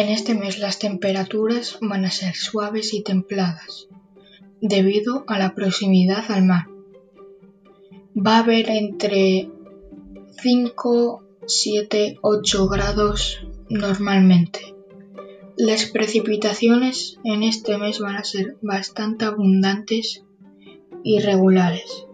En este mes las temperaturas van a ser suaves y templadas, debido a la proximidad al mar. Va a haber entre 5, 7, 8 grados normalmente. Las precipitaciones en este mes van a ser bastante abundantes y regulares.